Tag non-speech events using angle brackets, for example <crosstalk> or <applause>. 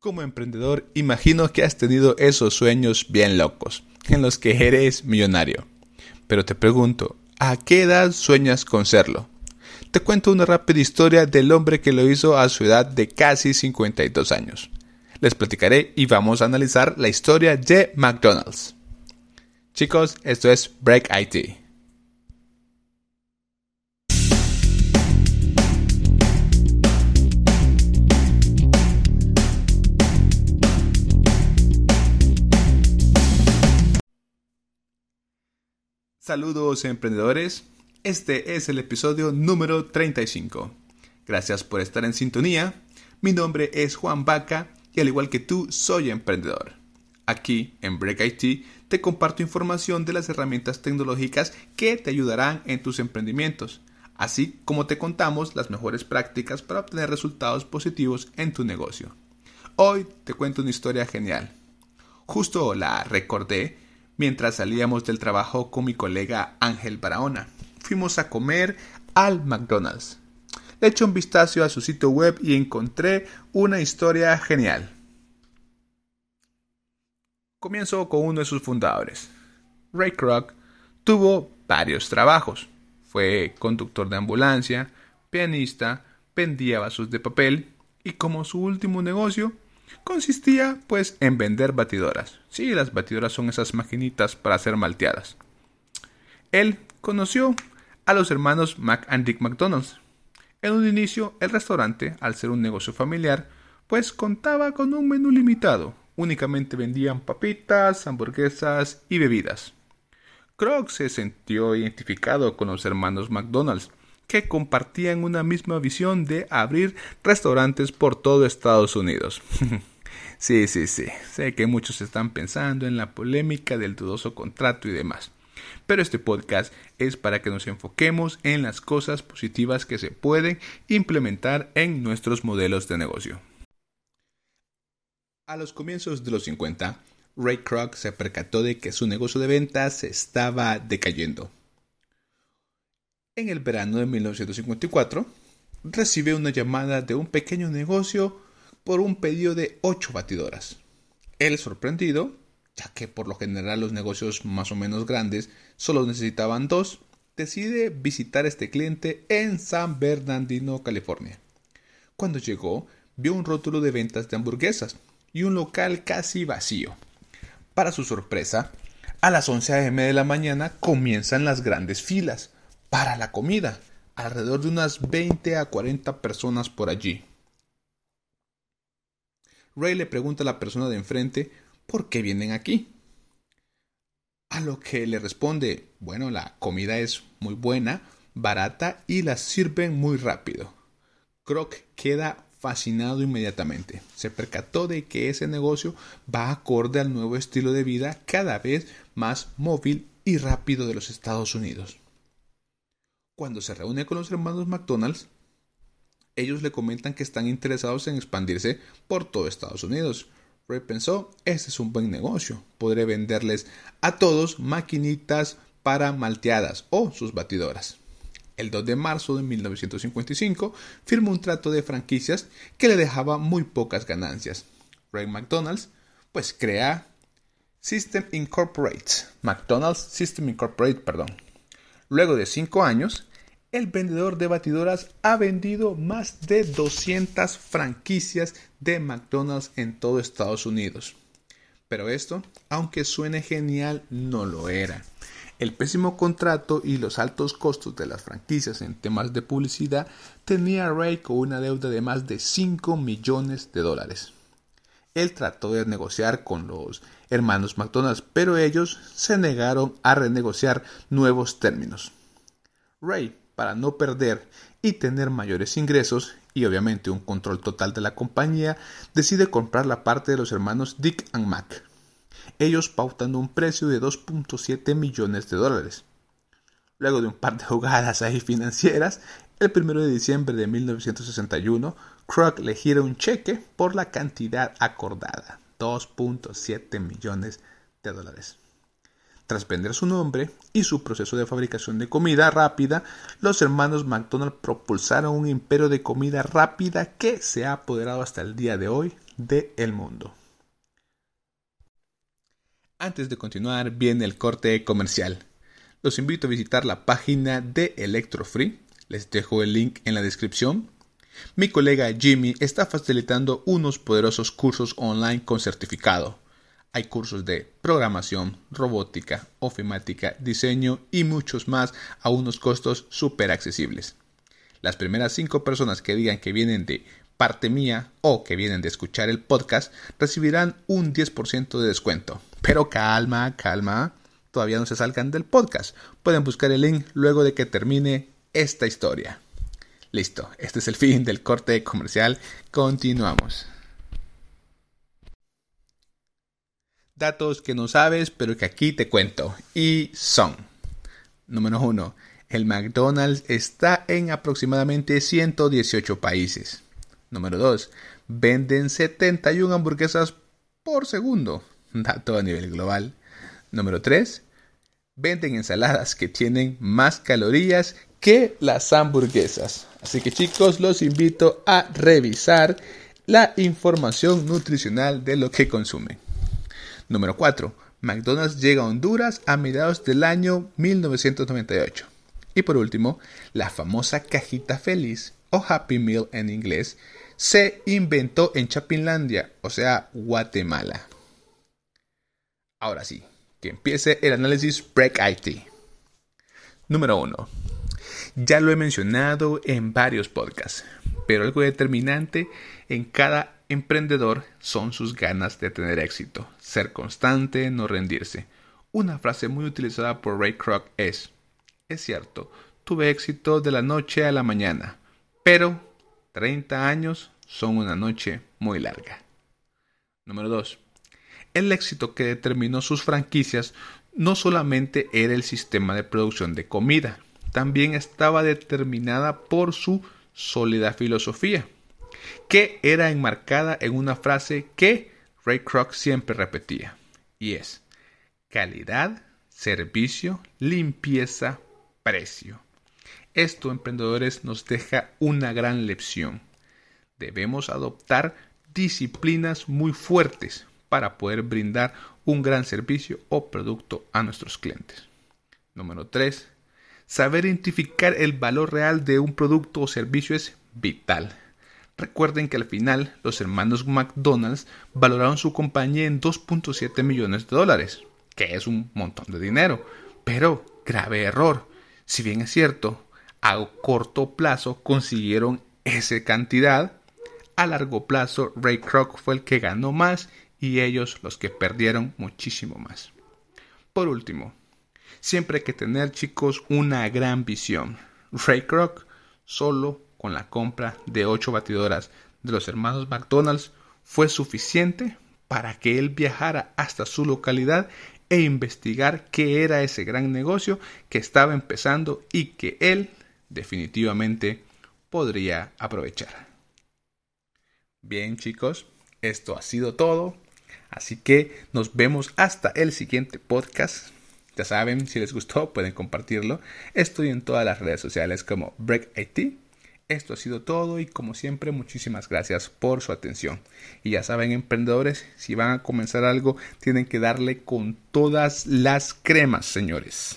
Como emprendedor, imagino que has tenido esos sueños bien locos, en los que eres millonario. Pero te pregunto, ¿a qué edad sueñas con serlo? Te cuento una rápida historia del hombre que lo hizo a su edad de casi 52 años. Les platicaré y vamos a analizar la historia de McDonald's. Chicos, esto es Break IT. Saludos emprendedores, este es el episodio número 35. Gracias por estar en sintonía, mi nombre es Juan Vaca y al igual que tú soy emprendedor. Aquí en Break IT te comparto información de las herramientas tecnológicas que te ayudarán en tus emprendimientos, así como te contamos las mejores prácticas para obtener resultados positivos en tu negocio. Hoy te cuento una historia genial. Justo la recordé mientras salíamos del trabajo con mi colega Ángel Barahona. Fuimos a comer al McDonald's. Le eché un vistazo a su sitio web y encontré una historia genial. Comienzo con uno de sus fundadores. Ray Kroc tuvo varios trabajos. Fue conductor de ambulancia, pianista, vendía vasos de papel y como su último negocio consistía pues en vender batidoras. Sí, las batidoras son esas maquinitas para hacer malteadas. Él conoció a los hermanos Mac and Dick McDonald's. En un inicio, el restaurante, al ser un negocio familiar, pues contaba con un menú limitado. Únicamente vendían papitas, hamburguesas y bebidas. Kroc se sintió identificado con los hermanos McDonald's, que compartían una misma visión de abrir restaurantes por todo Estados Unidos. <laughs> Sí, sí, sí. Sé que muchos están pensando en la polémica del dudoso contrato y demás. Pero este podcast es para que nos enfoquemos en las cosas positivas que se pueden implementar en nuestros modelos de negocio. A los comienzos de los 50, Ray Kroc se percató de que su negocio de ventas estaba decayendo. En el verano de 1954, recibe una llamada de un pequeño negocio por un pedido de 8 batidoras. Él sorprendido, ya que por lo general los negocios más o menos grandes solo necesitaban dos, decide visitar a este cliente en San Bernardino, California. Cuando llegó, vio un rótulo de ventas de hamburguesas y un local casi vacío. Para su sorpresa, a las 11 a.m. de la mañana comienzan las grandes filas para la comida, alrededor de unas 20 a 40 personas por allí. Ray le pregunta a la persona de enfrente por qué vienen aquí. A lo que le responde, bueno, la comida es muy buena, barata y la sirven muy rápido. Croc queda fascinado inmediatamente. Se percató de que ese negocio va acorde al nuevo estilo de vida cada vez más móvil y rápido de los Estados Unidos. Cuando se reúne con los hermanos McDonald's, ellos le comentan que están interesados en expandirse por todo Estados Unidos. Ray pensó, este es un buen negocio, podré venderles a todos maquinitas para malteadas o sus batidoras. El 2 de marzo de 1955 firmó un trato de franquicias que le dejaba muy pocas ganancias. Ray McDonald's pues crea System Incorporated, McDonald's System Incorporated, perdón. Luego de cinco años, el vendedor de batidoras ha vendido más de 200 franquicias de McDonald's en todo Estados Unidos. Pero esto, aunque suene genial, no lo era. El pésimo contrato y los altos costos de las franquicias en temas de publicidad tenía a Ray con una deuda de más de 5 millones de dólares. Él trató de negociar con los hermanos McDonald's, pero ellos se negaron a renegociar nuevos términos. Ray para no perder y tener mayores ingresos y obviamente un control total de la compañía, decide comprar la parte de los hermanos Dick and Mac. Ellos pautan un precio de 2.7 millones de dólares. Luego de un par de jugadas ahí financieras, el 1 de diciembre de 1961, Kroc le gira un cheque por la cantidad acordada, 2.7 millones de dólares. Tras vender su nombre y su proceso de fabricación de comida rápida, los hermanos McDonald propulsaron un imperio de comida rápida que se ha apoderado hasta el día de hoy del el mundo. Antes de continuar, viene el corte comercial. Los invito a visitar la página de Electrofree. Les dejo el link en la descripción. Mi colega Jimmy está facilitando unos poderosos cursos online con certificado hay cursos de programación, robótica, ofimática, diseño y muchos más a unos costos súper accesibles. Las primeras cinco personas que digan que vienen de parte mía o que vienen de escuchar el podcast recibirán un 10% de descuento. Pero calma, calma, todavía no se salgan del podcast. Pueden buscar el link luego de que termine esta historia. Listo, este es el fin del corte comercial. Continuamos. Datos que no sabes, pero que aquí te cuento. Y son. Número 1. El McDonald's está en aproximadamente 118 países. Número 2. Venden 71 hamburguesas por segundo. <laughs> Dato a nivel global. Número 3. Venden ensaladas que tienen más calorías que las hamburguesas. Así que chicos, los invito a revisar la información nutricional de lo que consumen. Número 4. McDonald's llega a Honduras a mediados del año 1998. Y por último, la famosa cajita feliz o Happy Meal en inglés se inventó en Chapinlandia, o sea, Guatemala. Ahora sí, que empiece el análisis Break IT. Número 1. Ya lo he mencionado en varios podcasts, pero algo determinante en cada emprendedor son sus ganas de tener éxito, ser constante, no rendirse. Una frase muy utilizada por Ray Kroc es, es cierto, tuve éxito de la noche a la mañana, pero 30 años son una noche muy larga. Número 2. El éxito que determinó sus franquicias no solamente era el sistema de producción de comida, también estaba determinada por su sólida filosofía que era enmarcada en una frase que Ray Kroc siempre repetía, y es calidad, servicio, limpieza, precio. Esto, emprendedores, nos deja una gran lección. Debemos adoptar disciplinas muy fuertes para poder brindar un gran servicio o producto a nuestros clientes. Número 3. Saber identificar el valor real de un producto o servicio es vital. Recuerden que al final los hermanos McDonald's valoraron su compañía en 2.7 millones de dólares, que es un montón de dinero. Pero, grave error, si bien es cierto, a corto plazo consiguieron esa cantidad, a largo plazo Ray Kroc fue el que ganó más y ellos los que perdieron muchísimo más. Por último, siempre hay que tener chicos una gran visión. Ray Kroc solo con la compra de ocho batidoras de los hermanos McDonald's fue suficiente para que él viajara hasta su localidad e investigar qué era ese gran negocio que estaba empezando y que él definitivamente podría aprovechar. Bien chicos, esto ha sido todo. Así que nos vemos hasta el siguiente podcast. Ya saben, si les gustó pueden compartirlo. Estoy en todas las redes sociales como Break IT esto ha sido todo y como siempre muchísimas gracias por su atención. Y ya saben emprendedores, si van a comenzar algo tienen que darle con todas las cremas señores.